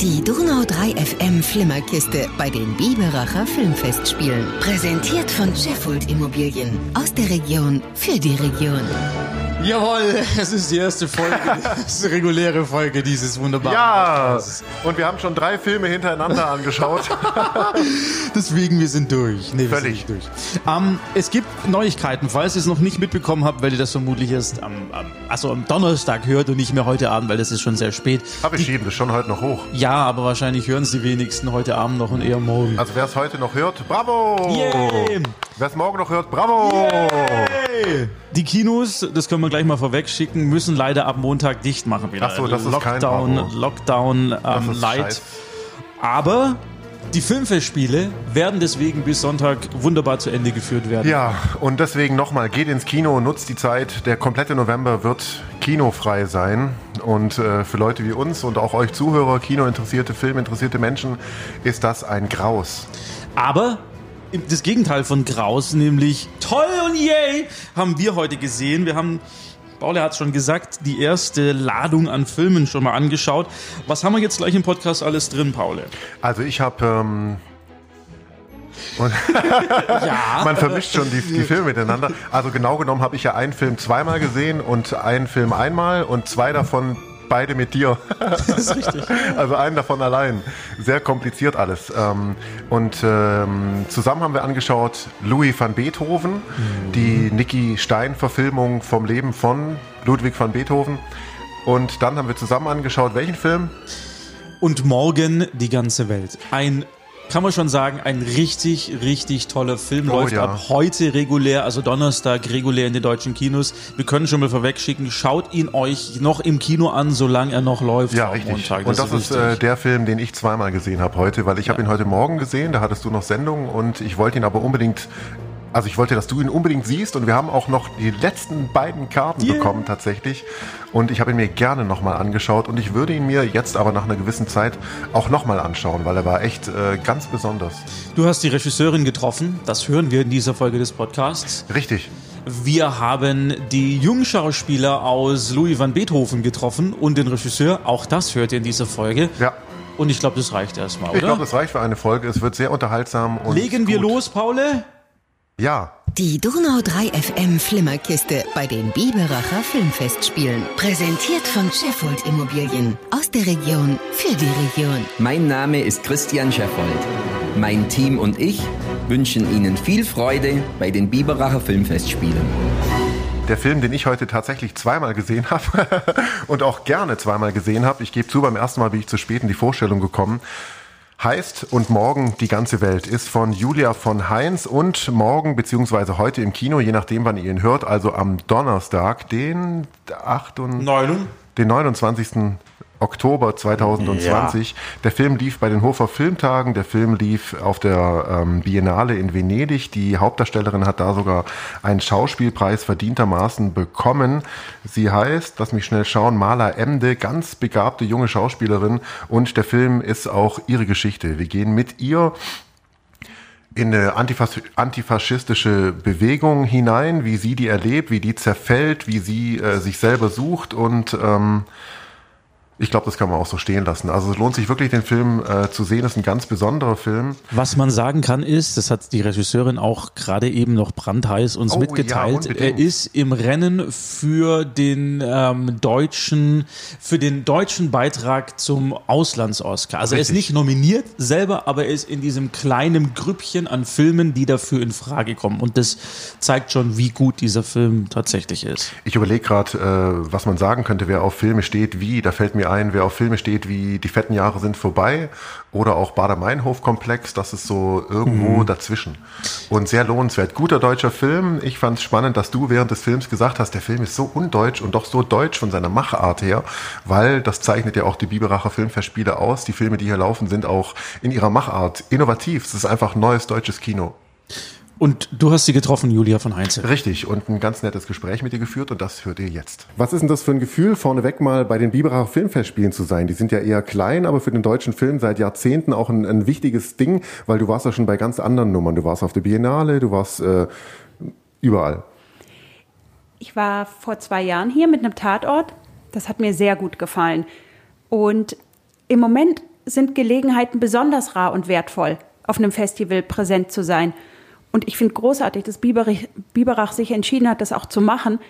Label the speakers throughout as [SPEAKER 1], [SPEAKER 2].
[SPEAKER 1] Die Donau 3 FM Flimmerkiste bei den Biberacher Filmfestspielen. Präsentiert von Sheffield Immobilien. Aus der Region für die Region.
[SPEAKER 2] Jawohl, es ist die erste Folge, die reguläre Folge dieses wunderbaren
[SPEAKER 3] Ja,
[SPEAKER 2] Podcasts.
[SPEAKER 3] und wir haben schon drei Filme hintereinander angeschaut.
[SPEAKER 2] Deswegen, wir sind durch. Nee, wir
[SPEAKER 3] Völlig.
[SPEAKER 2] sind durch. Ähm, es gibt Neuigkeiten, falls ihr es noch nicht mitbekommen habt, weil ihr das vermutlich erst am, am, also am Donnerstag hört und nicht mehr heute Abend, weil das ist schon sehr spät.
[SPEAKER 3] Aber wir schieben das schon heute noch hoch.
[SPEAKER 2] Ja, aber wahrscheinlich hören es die wenigsten heute Abend noch und eher morgen.
[SPEAKER 3] Also wer es heute noch hört, bravo!
[SPEAKER 2] Yay!
[SPEAKER 3] Wer es morgen noch hört, bravo!
[SPEAKER 2] Die Kinos, das können wir gleich mal vorweg schicken, müssen leider ab Montag dicht machen wieder.
[SPEAKER 3] Ach so, das ist kein
[SPEAKER 2] Lockdown. Lockdown ähm, Light.
[SPEAKER 3] scheiß.
[SPEAKER 2] Aber die Filmfestspiele werden deswegen bis Sonntag wunderbar zu Ende geführt werden.
[SPEAKER 3] Ja, und deswegen nochmal, geht ins Kino, nutzt die Zeit. Der komplette November wird kinofrei sein. Und äh, für Leute wie uns und auch euch Zuhörer, Kinointeressierte, Filminteressierte Menschen, ist das ein Graus.
[SPEAKER 2] Aber das Gegenteil von Graus, nämlich toll und yay, haben wir heute gesehen. Wir haben, Paul hat es schon gesagt, die erste Ladung an Filmen schon mal angeschaut. Was haben wir jetzt gleich im Podcast alles drin, Paul?
[SPEAKER 3] Also ich habe... Ähm,
[SPEAKER 2] Ja.
[SPEAKER 3] man vermischt schon die, die Filme miteinander. Also genau genommen habe ich ja einen Film zweimal gesehen und einen Film einmal und zwei davon beide mit dir.
[SPEAKER 2] Das ist richtig.
[SPEAKER 3] Also einen davon allein. Sehr kompliziert alles. Ähm, Und ähm, zusammen haben wir angeschaut Louis van Beethoven, die Nicky Stein-Verfilmung vom Leben von Ludwig van Beethoven. Und dann haben wir zusammen angeschaut, welchen Film?
[SPEAKER 2] Und morgen die ganze Welt. Ein, kann man schon sagen, ein richtig, richtig toller Film.
[SPEAKER 3] Oh,
[SPEAKER 2] Läuft
[SPEAKER 3] ja.
[SPEAKER 2] ab heute regulär, also Donnerstag regulär in den deutschen Kinos. Wir können schon mal vorwegschicken, schaut ihn euch noch im Kino an, solange er noch läuft.
[SPEAKER 3] Ja, richtig.
[SPEAKER 2] Montag.
[SPEAKER 3] und das ist äh,
[SPEAKER 2] wichtig.
[SPEAKER 3] der Film, den ich zweimal gesehen habe heute, weil ich habe ihn heute Morgen gesehen, da hattest du noch Sendung und ich wollte ihn aber unbedingt, also ich wollte, dass du ihn unbedingt siehst und wir haben auch noch die letzten beiden Karten
[SPEAKER 2] Yeah.
[SPEAKER 3] bekommen tatsächlich und ich habe ihn mir gerne nochmal angeschaut und ich würde ihn mir jetzt aber nach einer gewissen Zeit auch nochmal anschauen, weil er war echt äh, ganz besonders.
[SPEAKER 2] Du hast die Regisseurin getroffen, das hören wir in dieser Folge des Podcasts.
[SPEAKER 3] Richtig.
[SPEAKER 2] Wir haben die Jungschauspieler aus Louis van Beethoven getroffen und den Regisseur, auch das hört ihr in dieser Folge.
[SPEAKER 3] Ja.
[SPEAKER 2] Und ich glaube, das reicht erstmal, oder?
[SPEAKER 3] Ich glaube, das reicht für eine Folge. Es wird sehr unterhaltsam und
[SPEAKER 2] Legen wir
[SPEAKER 3] gut.
[SPEAKER 2] los, Paule?
[SPEAKER 3] Ja.
[SPEAKER 1] Die Donau 3 FM Flimmerkiste bei den Biberacher Filmfestspielen. Präsentiert von Sheffield Immobilien. Aus der Region für die Region.
[SPEAKER 4] Mein Name ist Christian Scheffold. Mein Team und ich wünschen Ihnen viel Freude bei den Biberacher Filmfestspielen.
[SPEAKER 3] Der Film, den ich heute tatsächlich zweimal gesehen habe und auch gerne zweimal gesehen habe, ich gebe zu, beim ersten Mal bin ich zu spät in die Vorstellung gekommen, heißt Und morgen die ganze Welt, ist von Julia von Heinz und morgen beziehungsweise heute im Kino, je nachdem wann ihr ihn hört, also am Donnerstag, den 8. und
[SPEAKER 2] Neun.
[SPEAKER 3] den 29. Oktober 2020. Der Film lief bei den Hofer Filmtagen, der Film lief auf der ähm, Biennale in Venedig. Die Hauptdarstellerin hat da sogar einen Schauspielpreis verdientermaßen bekommen. Sie heißt, lass mich schnell schauen, Mala Emde, ganz begabte junge Schauspielerin und der Film ist auch ihre Geschichte. Wir gehen mit ihr in eine antifas antifaschistische Bewegung hinein, wie sie die erlebt, wie die zerfällt, wie sie äh, sich selber sucht und ähm, ich glaube, das kann man auch so stehen lassen. Also es lohnt sich wirklich, den Film äh, zu sehen. Das ist ein ganz besonderer Film.
[SPEAKER 2] Was man sagen kann ist, das hat die Regisseurin auch gerade eben noch brandheiß uns
[SPEAKER 3] Oh,
[SPEAKER 2] mitgeteilt,
[SPEAKER 3] ja,
[SPEAKER 2] er ist im Rennen für den ähm, deutschen, für den deutschen Beitrag zum Auslands-Oscar. Also er ist
[SPEAKER 3] Richtig.
[SPEAKER 2] nicht nominiert selber, aber er ist in diesem kleinen Grüppchen an Filmen, die dafür in Frage kommen. Und das zeigt schon, wie gut dieser Film tatsächlich ist.
[SPEAKER 3] Ich überlege gerade, äh, was man sagen könnte, wer auf Filme steht wie. Da fällt mir ein, wer auf Filme steht wie Die fetten Jahre sind vorbei oder auch Bader-Meinhof-Komplex. Das ist so irgendwo
[SPEAKER 2] Mhm.
[SPEAKER 3] dazwischen. Und sehr lohnenswert. Guter deutscher Film. Ich fand es spannend, dass du während des Films gesagt hast, der Film ist so undeutsch und doch so deutsch von seiner Machart her, weil das zeichnet ja auch die Biberacher Filmfestspiele aus. Die Filme, die hier laufen, sind auch in ihrer Machart innovativ. Es ist einfach neues deutsches Kino.
[SPEAKER 2] Und du hast sie getroffen, Julia von Heinze.
[SPEAKER 3] Richtig, und ein ganz nettes Gespräch mit ihr geführt und das hört ihr jetzt. Was ist denn das für ein Gefühl, vorneweg mal bei den Biberacher Filmfestspielen zu sein? Die sind ja eher klein, aber für den deutschen Film seit Jahrzehnten auch ein, ein wichtiges Ding, weil du warst ja schon bei ganz anderen Nummern. Du warst auf der Biennale, du warst äh, überall.
[SPEAKER 5] Ich war vor zwei Jahren hier mit einem Tatort. Das hat mir sehr gut gefallen. Und im Moment sind Gelegenheiten besonders rar und wertvoll, auf einem Festival präsent zu sein. Und ich finde großartig, dass Biberich, Biberach sich entschieden hat, das auch zu machen.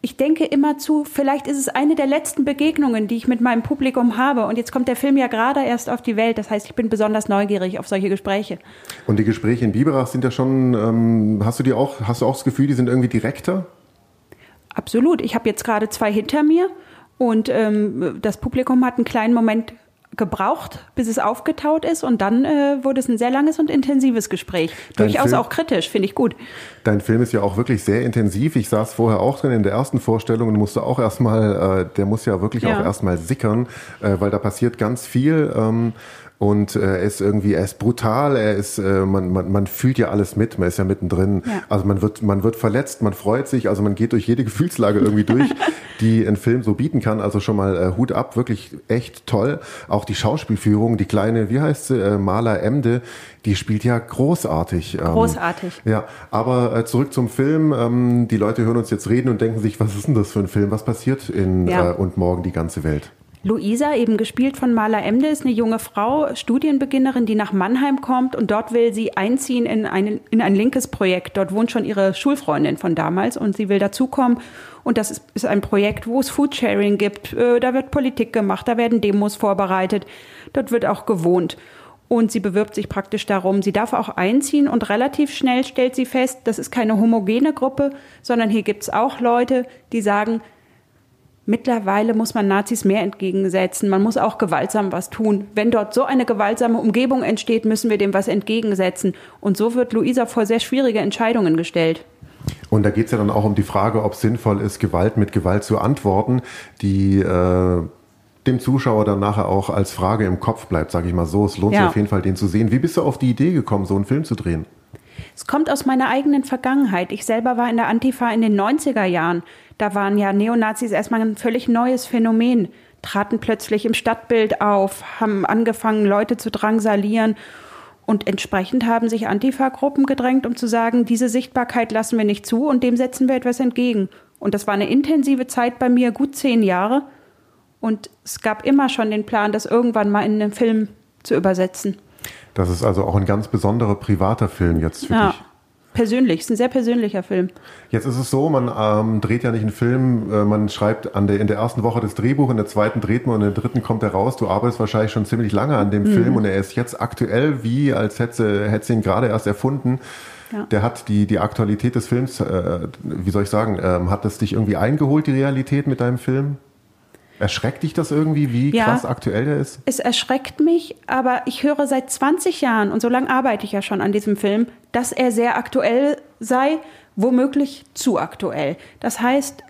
[SPEAKER 5] Ich denke immer zu, vielleicht ist es eine der letzten Begegnungen, die ich mit meinem Publikum habe. Und jetzt kommt der Film ja gerade erst auf die Welt. Das heißt, ich bin besonders neugierig auf solche Gespräche.
[SPEAKER 3] Und die Gespräche in Biberach sind ja schon, ähm, hast du die auch, hast du auch das Gefühl, die sind irgendwie direkter?
[SPEAKER 5] Absolut. Ich habe jetzt gerade zwei hinter mir und ähm, das Publikum hat einen kleinen Moment gebraucht, bis es aufgetaut ist und dann äh, wurde es ein sehr langes und intensives Gespräch. Dein Durchaus Film, auch kritisch, finde ich gut.
[SPEAKER 3] Dein Film ist ja auch wirklich sehr intensiv. Ich saß vorher auch drin in der ersten Vorstellung und musste auch erstmal, äh, der muss ja wirklich ja. auch erstmal sickern, äh, weil da passiert ganz viel. Ähm, und äh, er ist irgendwie, er ist brutal, er ist, äh, man, man, man fühlt ja alles mit, man ist ja mittendrin. Ja. Also man wird, man wird verletzt, man freut sich, also man geht durch jede Gefühlslage irgendwie durch, die ein Film so bieten kann. Also schon mal äh, Hut ab, wirklich echt toll. Auch die Schauspielführung, die kleine, wie heißt sie, äh, Maler Emde, die spielt ja großartig.
[SPEAKER 5] Ähm, großartig.
[SPEAKER 3] Ja, aber äh, zurück zum Film. Ähm, die Leute hören uns jetzt reden und denken sich, was ist denn das für ein Film? Was passiert in ja. äh, und morgen die ganze Welt?
[SPEAKER 5] Luisa, eben gespielt von Marla Emde, ist eine junge Frau, Studienbeginnerin, die nach Mannheim kommt und dort will sie einziehen in, einen, in ein linkes Projekt. Dort wohnt schon ihre Schulfreundin von damals und sie will dazukommen. Und das ist, ist ein Projekt, wo es Foodsharing gibt. Äh, da wird Politik gemacht, da werden Demos vorbereitet, dort wird auch gewohnt. Und sie bewirbt sich praktisch darum. Sie darf auch einziehen und relativ schnell stellt sie fest, das ist keine homogene Gruppe, sondern hier gibt es auch Leute, die sagen, Mittlerweile muss man Nazis mehr entgegensetzen. Man muss auch gewaltsam was tun. Wenn dort so eine gewaltsame Umgebung entsteht, müssen wir dem was entgegensetzen. Und so wird Luisa vor sehr schwierige Entscheidungen gestellt.
[SPEAKER 3] Und da geht es ja dann auch um die Frage, ob es sinnvoll ist, Gewalt mit Gewalt zu antworten, die äh, dem Zuschauer dann nachher auch als Frage im Kopf bleibt, sage ich mal so. Es lohnt ja. sich auf jeden Fall, den zu sehen. Wie bist du auf die Idee gekommen, so einen Film zu drehen?
[SPEAKER 5] Es kommt aus meiner eigenen Vergangenheit. Ich selber war in der Antifa in den 90er Jahren. Da waren ja Neonazis erstmal ein völlig neues Phänomen, traten plötzlich im Stadtbild auf, haben angefangen, Leute zu drangsalieren. Und entsprechend haben sich Antifa-Gruppen gedrängt, um zu sagen, diese Sichtbarkeit lassen wir nicht zu und dem setzen wir etwas entgegen. Und das war eine intensive Zeit bei mir, gut zehn Jahre. Und es gab immer schon den Plan, das irgendwann mal in einen Film zu übersetzen.
[SPEAKER 3] Das ist also auch ein ganz besonderer privater Film jetzt für ja. dich.
[SPEAKER 5] Persönlich, ist ein sehr persönlicher Film.
[SPEAKER 3] Jetzt ist es so, man ähm, dreht ja nicht einen Film, äh, man schreibt an der, in der ersten Woche das Drehbuch, in der zweiten dreht man und in der dritten kommt er raus. Du arbeitest wahrscheinlich schon ziemlich lange an dem mhm. Film und er ist jetzt aktuell, wie als hätte, hätte ihn gerade erst erfunden. Ja. Der hat die, die Aktualität des Films, äh, wie soll ich sagen, ähm, hat das dich irgendwie eingeholt, die Realität mit deinem Film? Erschreckt dich das irgendwie, wie ja, krass aktuell der ist?
[SPEAKER 5] Es erschreckt mich, aber ich höre seit 20 Jahren, und so lange arbeite ich ja schon an diesem Film, dass er sehr aktuell sei, womöglich zu aktuell. Das heißt,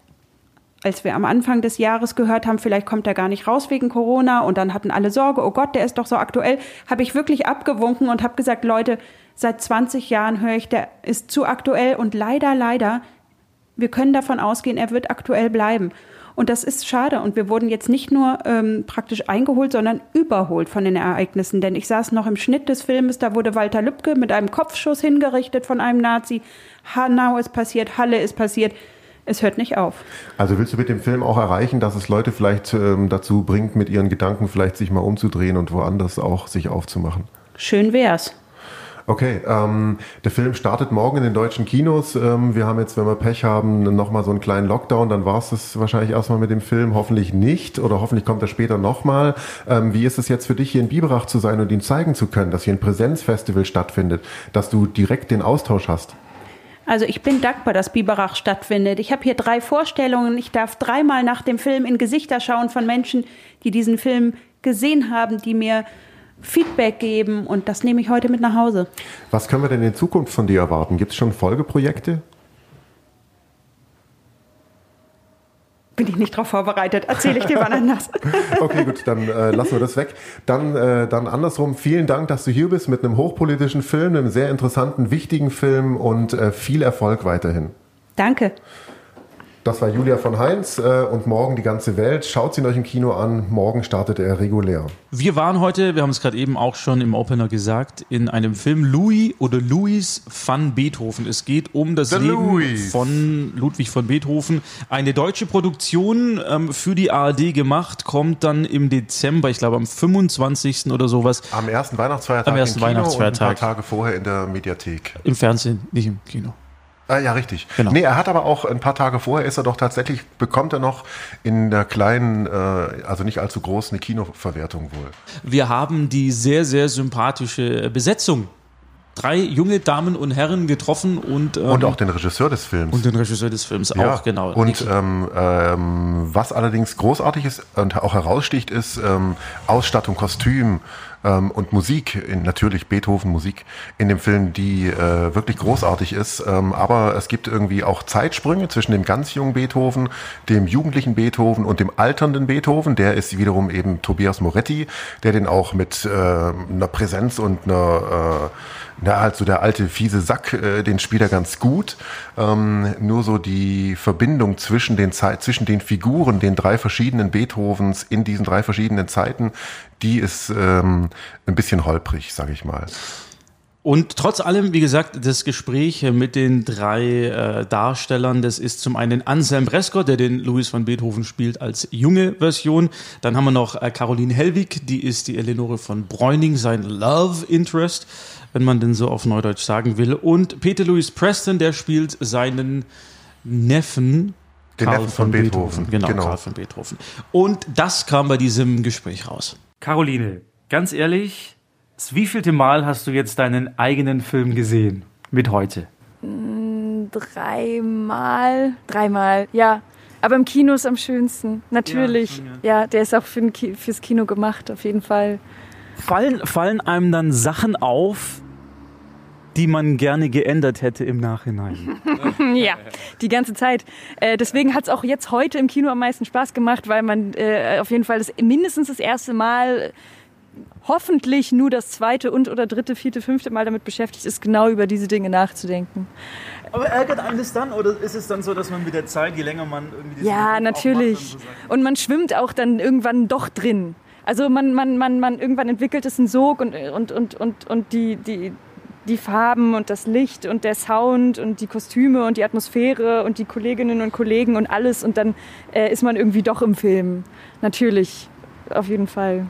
[SPEAKER 5] als wir am Anfang des Jahres gehört haben, vielleicht kommt er gar nicht raus wegen Corona und dann hatten alle Sorge, oh Gott, der ist doch so aktuell, habe ich wirklich abgewunken und habe gesagt, Leute, seit 20 Jahren höre ich, der ist zu aktuell und leider, leider, wir können davon ausgehen, er wird aktuell bleiben. Und das ist schade. Und wir wurden jetzt nicht nur ähm, praktisch eingeholt, sondern überholt von den Ereignissen. Denn ich saß noch im Schnitt des Filmes, da wurde Walter Lübcke mit einem Kopfschuss hingerichtet von einem Nazi. Hanau ist passiert, Halle ist passiert. Es hört nicht auf.
[SPEAKER 3] Also willst du mit dem Film auch erreichen, dass es Leute vielleicht ähm, dazu bringt, mit ihren Gedanken vielleicht sich mal umzudrehen und woanders auch sich aufzumachen?
[SPEAKER 5] Schön wär's.
[SPEAKER 3] Okay, ähm, der Film startet morgen in den deutschen Kinos. Ähm, wir haben jetzt, wenn wir Pech haben, nochmal so einen kleinen Lockdown. Dann war es das wahrscheinlich erstmal mit dem Film. Hoffentlich nicht oder hoffentlich kommt er später nochmal. Ähm, wie ist es jetzt für dich, hier in Biberach zu sein und ihn zeigen zu können, dass hier ein Präsenzfestival stattfindet, dass du direkt den Austausch hast?
[SPEAKER 5] Also ich bin dankbar, dass Biberach stattfindet. Ich habe hier drei Vorstellungen. Ich darf dreimal nach dem Film in Gesichter schauen von Menschen, die diesen Film gesehen haben, die mir Feedback geben und das nehme ich heute mit nach Hause.
[SPEAKER 3] Was können wir denn in Zukunft von dir erwarten? Gibt es schon Folgeprojekte?
[SPEAKER 5] Bin ich nicht darauf vorbereitet. Erzähle ich dir wann anders.
[SPEAKER 3] okay, gut, dann äh, lassen wir das weg. Dann, äh, dann andersrum, vielen Dank, dass du hier bist mit einem hochpolitischen Film, einem sehr interessanten, wichtigen Film und äh, viel Erfolg weiterhin.
[SPEAKER 5] Danke.
[SPEAKER 3] Das war Julia von Heinz äh, und morgen die ganze Welt. Schaut sie euch im Kino an. Morgen startet er regulär.
[SPEAKER 2] Wir waren heute, wir haben es gerade eben auch schon im Opener gesagt, in einem Film Louis oder Louis van Beethoven. Es geht um das
[SPEAKER 3] The
[SPEAKER 2] Leben
[SPEAKER 3] Louis.
[SPEAKER 2] von Ludwig von Beethoven. Eine deutsche Produktion ähm, für die ARD gemacht, kommt dann im Dezember, ich glaube am 25. oder sowas,
[SPEAKER 3] Am ersten Weihnachtsfeiertag
[SPEAKER 2] Am ersten
[SPEAKER 3] im Kino
[SPEAKER 2] Weihnachtsfeiertag.
[SPEAKER 3] und ein paar Tage vorher in der Mediathek.
[SPEAKER 2] im Fernsehen, nicht im Kino.
[SPEAKER 3] Ah, ja, richtig.
[SPEAKER 2] Genau.
[SPEAKER 3] Nee, er hat aber auch ein paar Tage vorher ist er doch tatsächlich, bekommt er noch in der kleinen, äh, also nicht allzu großen Kinoverwertung wohl.
[SPEAKER 2] Wir haben die sehr, sehr sympathische Besetzung. Drei junge Damen und Herren getroffen und, ähm,
[SPEAKER 3] Und auch den Regisseur des Films.
[SPEAKER 2] und den Regisseur des Films
[SPEAKER 3] Ja,
[SPEAKER 2] auch, genau.
[SPEAKER 3] Und ähm, ähm, was allerdings großartig ist und auch heraussticht, ist ähm, Ausstattung, Kostüm ähm, und Musik, in, natürlich Beethoven Musik in dem Film, die äh, wirklich großartig ist. Ähm, aber es gibt irgendwie auch Zeitsprünge zwischen dem ganz jungen Beethoven, dem jugendlichen Beethoven und dem alternden Beethoven. Der ist wiederum eben Tobias Moretti, der den auch mit äh, einer Präsenz und einer äh, na, halt so der alte fiese Sack, äh, den spielt er ganz gut. Ähm, nur so die Verbindung zwischen den Zeit, zwischen den Figuren, den drei verschiedenen Beethovens in diesen drei verschiedenen Zeiten, die ist ähm, ein bisschen holprig, sag ich mal.
[SPEAKER 2] Und trotz allem, wie gesagt, das Gespräch mit den drei äh, Darstellern, das ist zum einen Anselm Brescott, der den Louis von Beethoven spielt als junge Version. Dann haben wir noch äh, Caroline Hellwig, die ist die Eleonore von Bräuning, sein Love Interest, wenn man denn so auf Neudeutsch sagen will. Und Peter Louis Preston, der spielt seinen Neffen.
[SPEAKER 3] Den Neffen von Beethoven,
[SPEAKER 2] Genau,
[SPEAKER 3] genau.
[SPEAKER 2] Karl von Beethoven. Und das kam bei diesem Gespräch raus.
[SPEAKER 6] Caroline, ganz ehrlich, das wievielte Mal hast du jetzt deinen eigenen Film gesehen? Mit heute?
[SPEAKER 7] Dreimal. Dreimal, ja. Aber im Kino ist am schönsten. Natürlich.
[SPEAKER 6] schon,
[SPEAKER 7] ja. der ist auch für Ki fürs Kino gemacht, auf jeden Fall.
[SPEAKER 6] Fallen, fallen einem dann Sachen auf, die man gerne geändert hätte im Nachhinein?
[SPEAKER 7] Ja, die ganze Zeit. Äh, deswegen hat es auch jetzt heute im Kino am meisten Spaß gemacht, weil man äh, auf jeden Fall das, mindestens das erste Mal, hoffentlich nur das zweite und oder dritte, vierte, fünfte Mal damit beschäftigt ist, genau über diese Dinge nachzudenken.
[SPEAKER 2] Aber ärgert einen das dann oder ist es dann so, dass man mit der Zeit, je länger man irgendwie
[SPEAKER 7] Ja,
[SPEAKER 2] auch
[SPEAKER 7] natürlich.
[SPEAKER 2] macht, so
[SPEAKER 7] Und man schwimmt auch dann irgendwann doch drin. Also man, man, man, man irgendwann entwickelt es einen Sog und, und, und, und, und die, die, die Farben und das Licht und der Sound und die Kostüme und die Atmosphäre und die Kolleginnen und Kollegen und alles und dann äh, ist man irgendwie doch im Film. Natürlich, auf jeden Fall.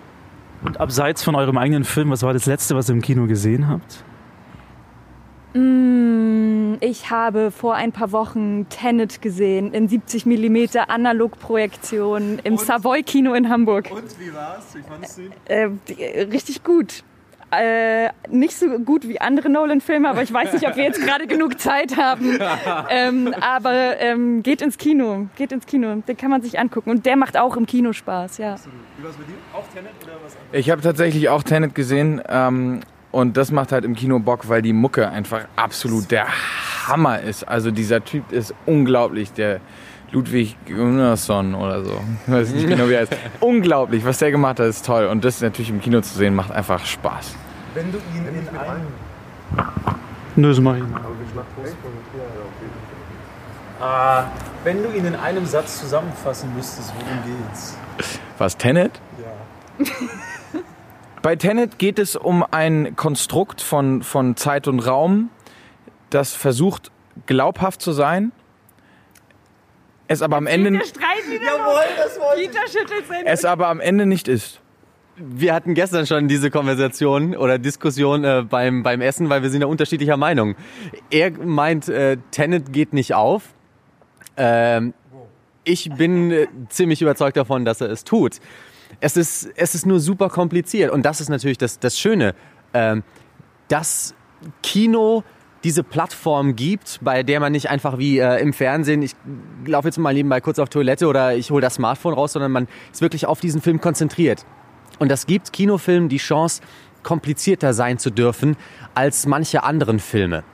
[SPEAKER 6] Und abseits von eurem eigenen Film, was war das letzte, was ihr im Kino gesehen habt?
[SPEAKER 7] Mm, Ich habe vor ein paar Wochen Tenet gesehen in 70 mm Analogprojektion im Savoy-Kino in Hamburg.
[SPEAKER 2] Und wie war's? Wie fandest du ihn?
[SPEAKER 7] Äh, die- richtig gut. Äh, nicht so gut wie andere Nolan-Filme, aber ich weiß nicht, ob wir jetzt gerade genug Zeit haben. Ähm, aber ähm, geht ins Kino, geht ins Kino. Den kann man sich angucken. Und der macht auch im Kino Spaß, ja.
[SPEAKER 2] Wie war's mit dir? Auch Tenet oder was?
[SPEAKER 8] Ich habe tatsächlich auch Tenet gesehen ähm, und das macht halt im Kino Bock, weil die Mucke einfach absolut der Hammer ist. Also dieser Typ ist unglaublich, der Ludwig Gunnarsson oder so. Ich weiß nicht genau, wie er heißt. unglaublich, was der gemacht hat, ist toll. Und das natürlich im Kino zu sehen, macht einfach Spaß.
[SPEAKER 2] Wenn du ihn in einem...
[SPEAKER 6] Nö, das mach ich mal.
[SPEAKER 2] Ah, wenn du ihn in einem Satz zusammenfassen müsstest, worum geht's?
[SPEAKER 8] Was, Tenet?
[SPEAKER 2] Ja.
[SPEAKER 8] Bei Tenet geht es um ein Konstrukt von, von Zeit und Raum, das versucht, glaubhaft zu sein, es aber am Ende,
[SPEAKER 7] Streit wieder
[SPEAKER 2] Jawohl, das wollte.
[SPEAKER 7] Peter schüttelt sein
[SPEAKER 8] es aber am Ende nicht ist.
[SPEAKER 9] Wir hatten gestern schon diese Konversation oder Diskussion äh, beim, beim Essen, weil wir sind ja unterschiedlicher Meinung. Er meint, äh, Tenet geht nicht auf. Ähm, ich bin äh, ziemlich überzeugt davon, dass er es tut. Es ist, es ist nur super kompliziert. Und das ist natürlich das, das Schöne, ähm, dass Kino diese Plattform gibt, bei der man nicht einfach wie äh, im Fernsehen, ich laufe jetzt mal nebenbei kurz auf Toilette oder ich hole das Smartphone raus, sondern man ist wirklich auf diesen Film konzentriert. Und das gibt Kinofilmen die Chance, komplizierter sein zu dürfen als manche anderen Filme.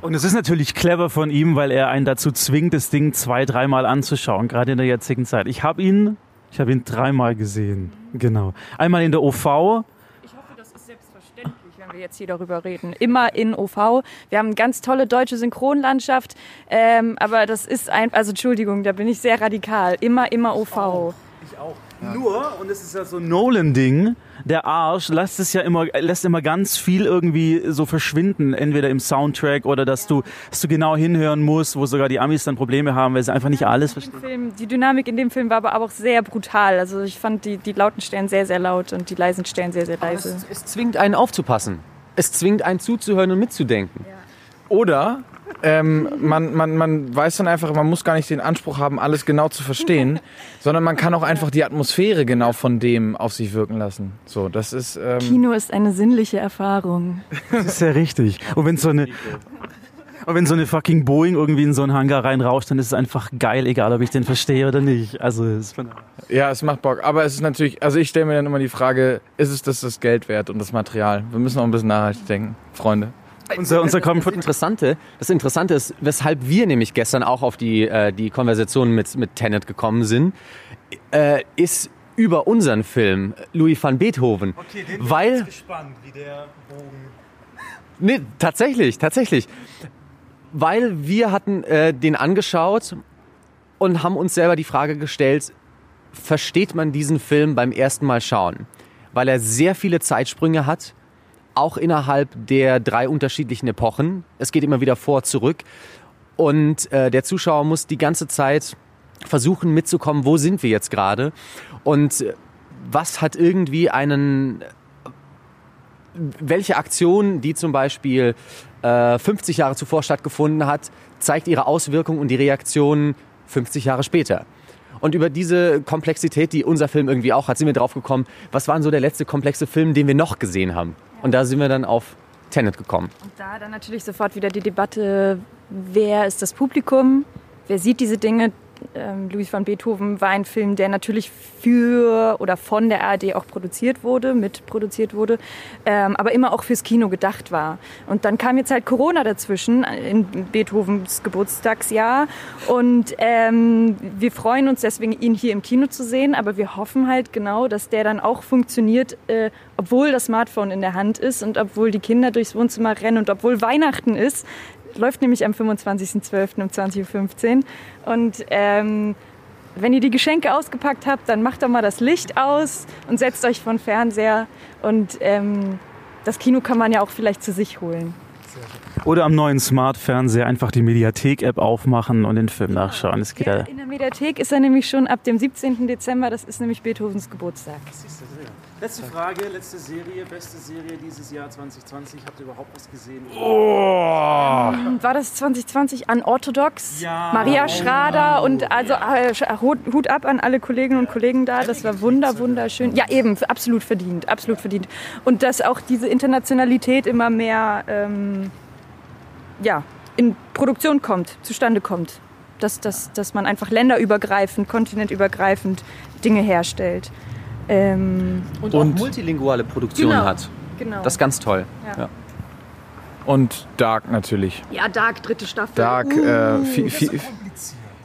[SPEAKER 6] Und es ist natürlich clever von ihm, weil er einen dazu zwingt, das Ding zwei, dreimal anzuschauen, gerade in der jetzigen Zeit. Ich habe ihn, ich habe ihn dreimal gesehen. Genau. Einmal in der OV,
[SPEAKER 7] Ich hoffe, das ist selbstverständlich, wenn wenn wir jetzt hier darüber reden. Immer in OV. Wir haben eine ganz tolle deutsche Synchronlandschaft, ähm, aber das ist ein, also Entschuldigung, da bin ich sehr radikal. Immer, immer OV.
[SPEAKER 6] Ich auch. Nur, und es ist ja so ein Nolan-Ding, der Arsch lässt es ja immer, lässt immer ganz viel irgendwie so verschwinden, entweder im Soundtrack oder dass du, dass du genau hinhören musst, wo sogar die Amis dann Probleme haben, weil sie einfach nicht alles verstehen.
[SPEAKER 7] Film, die Dynamik in dem Film war aber auch sehr brutal. Also ich fand die, die lauten Stellen sehr, sehr laut und die leisen Stellen sehr, sehr leise.
[SPEAKER 9] Es, es zwingt einen aufzupassen. Es zwingt einen zuzuhören und mitzudenken.
[SPEAKER 8] Oder ähm, man, man, man weiß dann einfach, man muss gar nicht den Anspruch haben, alles genau zu verstehen, sondern man kann auch einfach die Atmosphäre genau von dem auf sich wirken lassen. So, das ist. Ähm,
[SPEAKER 7] Kino ist eine sinnliche Erfahrung.
[SPEAKER 6] Das ist ja richtig. Und wenn so eine. Und wenn so eine fucking Boeing irgendwie in so einen Hangar reinrauscht, dann ist es einfach geil, egal ob ich den verstehe oder nicht. Also es ist
[SPEAKER 8] ja, es macht Bock. Aber es ist natürlich, also ich stelle mir dann immer die Frage, ist es das das Geld wert und das Material? Wir müssen auch ein bisschen nachhaltig denken, Freunde.
[SPEAKER 6] Unser, unser
[SPEAKER 9] das, Interessante, das Interessante ist, weshalb wir nämlich gestern auch auf die, äh, die Konversation mit, mit Tenet gekommen sind, äh, ist über unseren Film Louis van Beethoven.
[SPEAKER 2] Okay, den
[SPEAKER 9] weil,
[SPEAKER 2] bin ich gespannt, wie der Bogen...
[SPEAKER 9] Nee, tatsächlich, tatsächlich. Weil wir hatten äh, den angeschaut und haben uns selber die Frage gestellt, versteht man diesen Film beim ersten Mal schauen? Weil er sehr viele Zeitsprünge hat, auch innerhalb der drei unterschiedlichen Epochen. Es geht immer wieder vor, zurück. Und äh, der Zuschauer muss die ganze Zeit versuchen mitzukommen, wo sind wir jetzt gerade und was hat irgendwie einen, welche Aktion, die zum Beispiel äh, 50 Jahre zuvor stattgefunden hat, zeigt ihre Auswirkungen und die Reaktionen 50 Jahre später. Und über diese Komplexität, die unser Film irgendwie auch hat, sind wir drauf gekommen, was war denn so der letzte komplexe Film, den wir noch gesehen haben? Und da sind wir dann auf Tenet gekommen.
[SPEAKER 7] Und da dann natürlich sofort wieder die Debatte, wer ist das Publikum, wer sieht diese Dinge. Ähm, Louis van Beethoven war ein Film, der natürlich für oder von der ARD auch produziert wurde, mitproduziert wurde, ähm, aber immer auch fürs Kino gedacht war. Und dann kam jetzt halt Corona dazwischen in Beethovens Geburtstagsjahr und ähm, wir freuen uns deswegen, ihn hier im Kino zu sehen, aber wir hoffen halt genau, dass der dann auch funktioniert, äh, obwohl das Smartphone in der Hand ist und obwohl die Kinder durchs Wohnzimmer rennen und obwohl Weihnachten ist, läuft nämlich am 25.12. um 20.15 Uhr. Und ähm, wenn ihr die Geschenke ausgepackt habt, dann macht doch mal das Licht aus und setzt euch vor den Fernseher. Und ähm, das Kino kann man ja auch vielleicht zu sich holen.
[SPEAKER 6] Oder am neuen Smart-Fernseher einfach die Mediathek-App aufmachen und den Film nachschauen. Das geht
[SPEAKER 7] ja,
[SPEAKER 6] ja.
[SPEAKER 7] in der Mediathek ist er nämlich schon ab dem 17. Dezember, das ist nämlich Beethovens Geburtstag.
[SPEAKER 2] Letzte Frage, letzte Serie, beste Serie dieses Jahr 2020. Habt ihr überhaupt was gesehen?
[SPEAKER 8] Oh.
[SPEAKER 7] Ähm, War das 2020 unorthodox?
[SPEAKER 2] Ja.
[SPEAKER 7] Maria Schrader und also äh, Hut Hut ab an alle Kolleginnen und Kollegen da. Das war wunder, wunderschön. Ja, eben, absolut verdient, absolut verdient. Und dass auch diese Internationalität immer mehr ähm, ja, in Produktion kommt, zustande kommt. Dass, dass, dass man einfach länderübergreifend, kontinentübergreifend Dinge herstellt. Ähm,
[SPEAKER 9] Und, auch multilinguale Produktionen
[SPEAKER 7] Genau.
[SPEAKER 9] hat.
[SPEAKER 7] genau.
[SPEAKER 9] Das ist ganz toll.
[SPEAKER 7] Ja.
[SPEAKER 9] Ja.
[SPEAKER 8] Und Dark natürlich.
[SPEAKER 7] ja, Dark, dritte Staffel.
[SPEAKER 8] Dark, äh, viel, viel,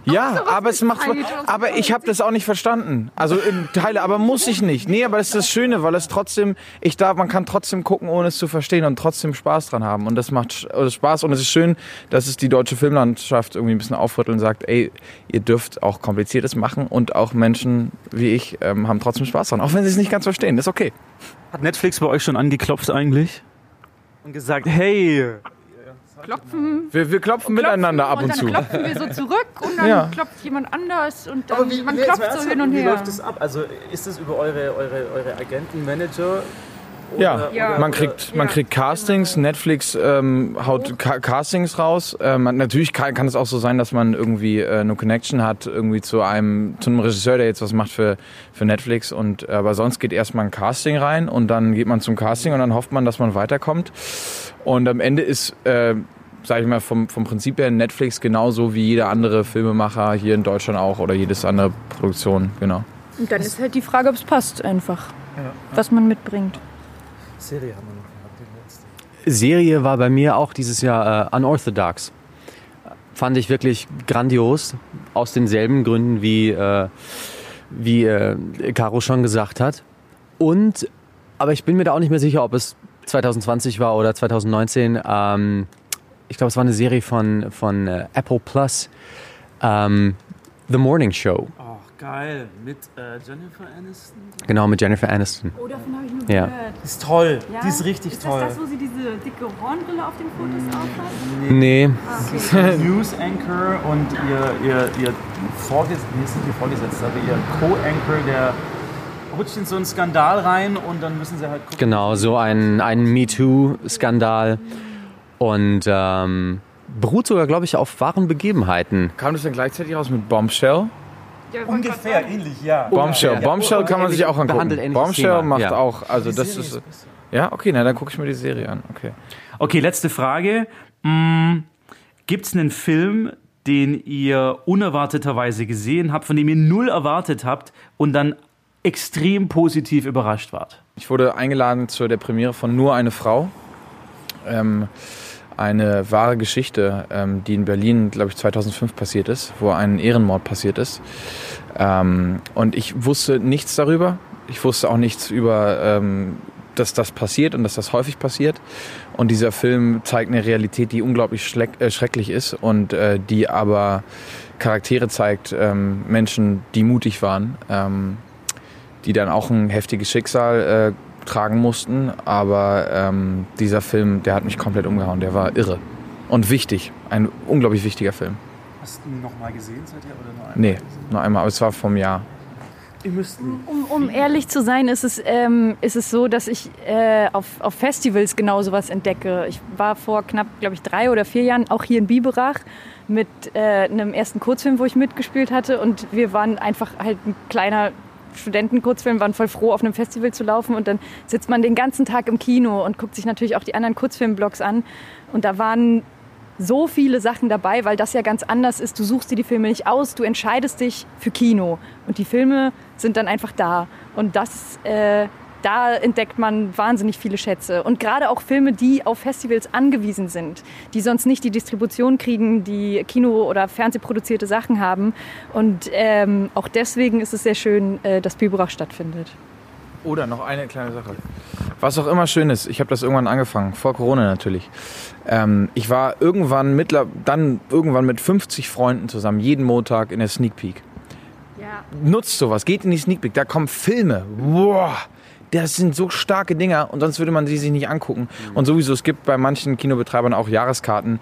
[SPEAKER 8] ja, aber es macht, aber ich habe das auch nicht verstanden. Also in Teile, aber muss ich nicht. Nee, aber das ist das Schöne, weil es trotzdem, ich darf, man kann trotzdem gucken, ohne es zu verstehen und trotzdem Spaß dran haben. Und das macht also Spaß und es ist schön, dass es die deutsche Filmlandschaft irgendwie ein bisschen aufrüttelt und sagt, ey, ihr dürft auch Kompliziertes machen und auch Menschen wie ich ähm, haben trotzdem Spaß dran, auch wenn sie es nicht ganz verstehen. Das ist okay.
[SPEAKER 6] Hat Netflix bei euch schon angeklopft eigentlich? Und gesagt, hey,
[SPEAKER 7] Klopfen.
[SPEAKER 8] Wir, wir klopfen miteinander ab und
[SPEAKER 7] dann
[SPEAKER 8] zu.
[SPEAKER 7] klopfen wir so zurück und dann
[SPEAKER 8] Ja.
[SPEAKER 7] klopft jemand anders und dann man klopft so hin und
[SPEAKER 2] wie
[SPEAKER 7] her.
[SPEAKER 2] läuft das ab? Also ist das über eure, eure, eure Agenten, Manager?
[SPEAKER 8] Ja,
[SPEAKER 7] Ja.
[SPEAKER 8] man kriegt, man
[SPEAKER 7] Ja.
[SPEAKER 8] kriegt Castings, Netflix ähm, haut Ca Castings raus. Ähm, natürlich kann, kann es auch so sein, dass man irgendwie äh, eine Connection hat, irgendwie zu einem, zu einem Regisseur, der jetzt was macht für, für Netflix. Und, äh, aber sonst geht erstmal ein Casting rein und dann geht man zum Casting und dann hofft man, dass man weiterkommt. Und am Ende ist, äh, sage ich mal, vom, vom Prinzip her Netflix genauso wie jeder andere Filmemacher hier in Deutschland auch oder jedes andere Produktion, genau.
[SPEAKER 7] Und dann ist halt die Frage, ob es passt einfach, was man mitbringt.
[SPEAKER 2] Serie haben wir noch gehabt, die letzte.
[SPEAKER 9] Serie war bei mir auch dieses Jahr äh, Unorthodox. Fand ich wirklich grandios, aus denselben Gründen wie, äh, wie äh, Caro schon gesagt hat. Und, aber ich bin mir da auch nicht mehr sicher, ob es 2020 war oder 2019. Ähm, ich glaube, es war eine Serie von, von äh, Apple Plus. Ähm, The Morning Show.
[SPEAKER 6] Geil. Mit äh, Jennifer Aniston?
[SPEAKER 9] Genau, mit Jennifer Aniston.
[SPEAKER 7] Oh, davon habe ich nur
[SPEAKER 9] Ja.
[SPEAKER 7] gehört.
[SPEAKER 6] Die ist toll.
[SPEAKER 7] Ja?
[SPEAKER 6] Die ist richtig
[SPEAKER 7] ist
[SPEAKER 6] toll.
[SPEAKER 7] das das, wo sie diese dicke Hornbrille auf den Fotos aufhat?
[SPEAKER 9] Nee,
[SPEAKER 6] News Anchor und ihr, ihr, ihr Vorgesetzter, nee, ist nicht ihr Vorgesetzter, aber ihr Co-Anchor, der rutscht in so einen Skandal rein und dann müssen sie halt gucken.
[SPEAKER 9] genau, so ein, ein MeToo-Skandal. Und ähm, beruht sogar, glaube ich, auf wahren Begebenheiten.
[SPEAKER 8] Kam das dann gleichzeitig raus mit Bombshell?
[SPEAKER 6] Ungefähr ähnlich, ja.
[SPEAKER 8] Bombshell.
[SPEAKER 9] Ja.
[SPEAKER 8] Bombshell kann man sich auch angucken. Bombshell
[SPEAKER 9] Thema,
[SPEAKER 8] macht
[SPEAKER 9] ja.
[SPEAKER 8] auch, also das ist.
[SPEAKER 6] besser.
[SPEAKER 8] Ja, okay, na dann gucke ich mir die Serie an. Okay.
[SPEAKER 6] Okay, letzte Frage. Mm, Gibt es einen Film, den ihr unerwarteterweise gesehen habt, von dem ihr null erwartet habt und dann extrem positiv überrascht wart?
[SPEAKER 8] Ich wurde eingeladen zu der Premiere von Nur eine Frau. Ähm, eine wahre Geschichte, ähm, die in Berlin, glaube ich, 2005 passiert ist, wo ein Ehrenmord passiert ist. Ähm, und ich wusste nichts darüber. Ich wusste auch nichts über, ähm, dass das passiert und dass das häufig passiert. Und dieser Film zeigt eine Realität, die unglaublich äh, schrecklich ist und äh, die aber Charaktere zeigt, ähm, Menschen, die mutig waren, ähm, die dann auch ein heftiges Schicksal äh, tragen mussten. Aber ähm, dieser Film, der hat mich komplett umgehauen. Der war irre und wichtig. Ein unglaublich wichtiger Film.
[SPEAKER 6] Hast du ihn nochmal gesehen seither oder nur einmal?
[SPEAKER 8] Nee, nur einmal, aber es war vom Jahr.
[SPEAKER 7] Um, um ehrlich zu sein, ist es, ähm, ist es so, dass ich äh, auf, auf Festivals genau sowas entdecke. Ich war vor knapp, glaube ich, drei oder vier Jahren auch hier in Biberach mit äh, einem ersten Kurzfilm, wo ich mitgespielt hatte. Und wir waren einfach halt ein kleiner Studentenkurzfilm, waren voll froh, auf einem Festival zu laufen. Und dann sitzt man den ganzen Tag im Kino und guckt sich natürlich auch die anderen Kurzfilmblogs an. Und da waren so viele Sachen dabei, weil das ja ganz anders ist. Du suchst dir die Filme nicht aus, du entscheidest dich für Kino. Und die Filme sind dann einfach da. Und das, äh, da entdeckt man wahnsinnig viele Schätze. Und gerade auch Filme, die auf Festivals angewiesen sind, die sonst nicht die Distribution kriegen, die Kino- oder Fernsehproduzierte Sachen haben. Und ähm, auch deswegen ist es sehr schön, äh, dass Biberach stattfindet.
[SPEAKER 8] Oder noch eine kleine Sache. Was auch immer schön ist, ich habe das irgendwann angefangen, vor Corona natürlich. Ähm, ich war irgendwann mittler, dann irgendwann mit 50 Freunden zusammen, jeden Montag in der Sneak Peek.
[SPEAKER 7] Ja.
[SPEAKER 8] Nutzt sowas, geht in die Sneak Peek, da kommen Filme. Wow, das sind so starke Dinger und sonst würde man sie sich nicht angucken. Und sowieso, es gibt bei manchen Kinobetreibern auch Jahreskarten.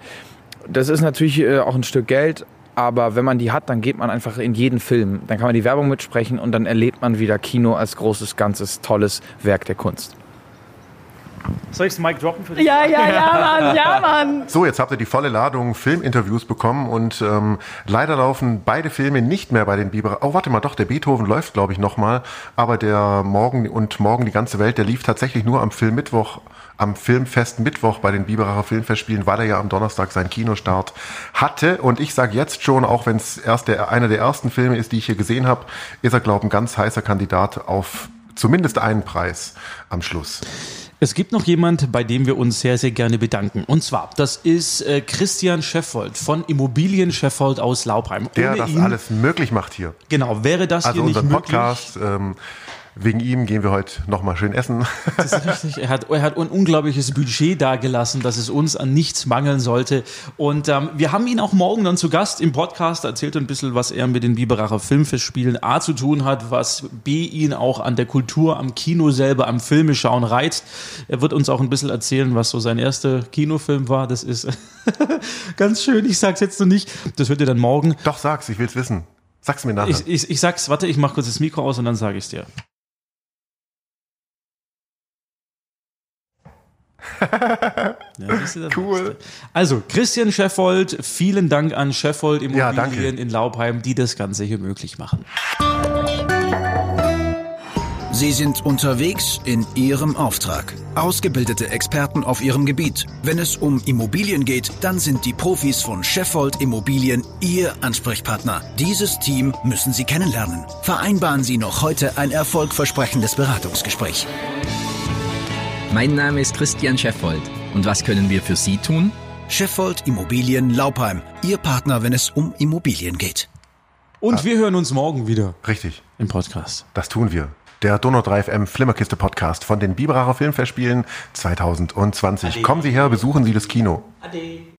[SPEAKER 8] Das ist natürlich äh, auch ein Stück Geld, aber wenn man die hat, dann geht man einfach in jeden Film. Dann kann man die Werbung mitsprechen und dann erlebt man wieder Kino als großes, ganzes, tolles Werk der Kunst.
[SPEAKER 6] Soll ich das Mic droppen für dich?
[SPEAKER 7] Ja, ja, ja, Mann, ja, Mann.
[SPEAKER 3] So, jetzt habt ihr die volle Ladung Filminterviews bekommen und ähm, leider laufen beide Filme nicht mehr bei den Biber. Oh, warte mal, doch, der Beethoven läuft, glaube ich, nochmal. Aber der Morgen und Morgen die ganze Welt, der lief tatsächlich nur am Filmmittwoch, am Filmfest Mittwoch bei den Biberacher Filmfestspielen, weil er ja am Donnerstag seinen Kinostart hatte. Und ich sage jetzt schon, auch wenn es erst der, einer der ersten Filme ist, die ich hier gesehen habe, ist er, glaube ich, ein ganz heißer Kandidat auf zumindest einen Preis am Schluss.
[SPEAKER 2] Es gibt noch jemand, bei dem wir uns sehr, sehr gerne bedanken. Und zwar, das ist äh, Christian Scheffold von Immobilien Scheffold aus Laubheim.
[SPEAKER 3] Der
[SPEAKER 2] Ohne
[SPEAKER 3] das
[SPEAKER 2] ihn,
[SPEAKER 3] alles möglich macht hier.
[SPEAKER 2] Genau, wäre das
[SPEAKER 3] Also
[SPEAKER 2] hier nicht
[SPEAKER 3] unseren
[SPEAKER 2] möglich.
[SPEAKER 3] Podcast. Ähm, wegen ihm gehen wir heute nochmal schön essen.
[SPEAKER 2] Das ist richtig. Er hat, er hat ein unglaubliches Budget dagelassen, dass es uns an nichts mangeln sollte. Und ähm, wir haben ihn auch morgen dann zu Gast im Podcast. Er Erzählt ein bisschen, was er mit den Biberacher Filmfestspielen A zu tun hat, was B ihn auch an der Kultur, am Kino selber, am Filmeschauen reizt. Er wird uns auch ein bisschen erzählen, was so sein erster Kinofilm war. Das ist ganz schön. Ich sag's jetzt noch nicht. Das hört ihr dann morgen.
[SPEAKER 3] Doch, sag's, ich will's wissen. Sag's mir nachher.
[SPEAKER 2] Ich, ich, ich sag's, warte, ich mach kurz das Mikro aus und dann sage ich's dir. Ja, du, das
[SPEAKER 3] Cool.
[SPEAKER 2] du. Also, Christian Scheffold, vielen Dank an Scheffold
[SPEAKER 3] Ja, danke.
[SPEAKER 2] Immobilien in Laubheim, die das Ganze hier möglich machen.
[SPEAKER 10] Sie sind unterwegs in Ihrem Auftrag. Ausgebildete Experten auf Ihrem Gebiet. Wenn es um Immobilien geht, dann sind die Profis von Sheffold Immobilien Ihr Ansprechpartner. Dieses Team müssen Sie kennenlernen. Vereinbaren Sie noch heute ein erfolgversprechendes Beratungsgespräch.
[SPEAKER 4] Mein Name ist Christian Scheffold. Und was können wir für Sie tun?
[SPEAKER 10] Sheffold Immobilien Laubheim. Ihr Partner, wenn es um Immobilien geht.
[SPEAKER 2] Und wir hören uns morgen wieder
[SPEAKER 3] Richtig,
[SPEAKER 2] im Podcast.
[SPEAKER 3] das tun wir. der Donau 3 FM Flimmerkiste Podcast von den Biberacher Filmfestspielen 2020. Kommen Sie her, besuchen Sie das Kino.
[SPEAKER 2] Ade.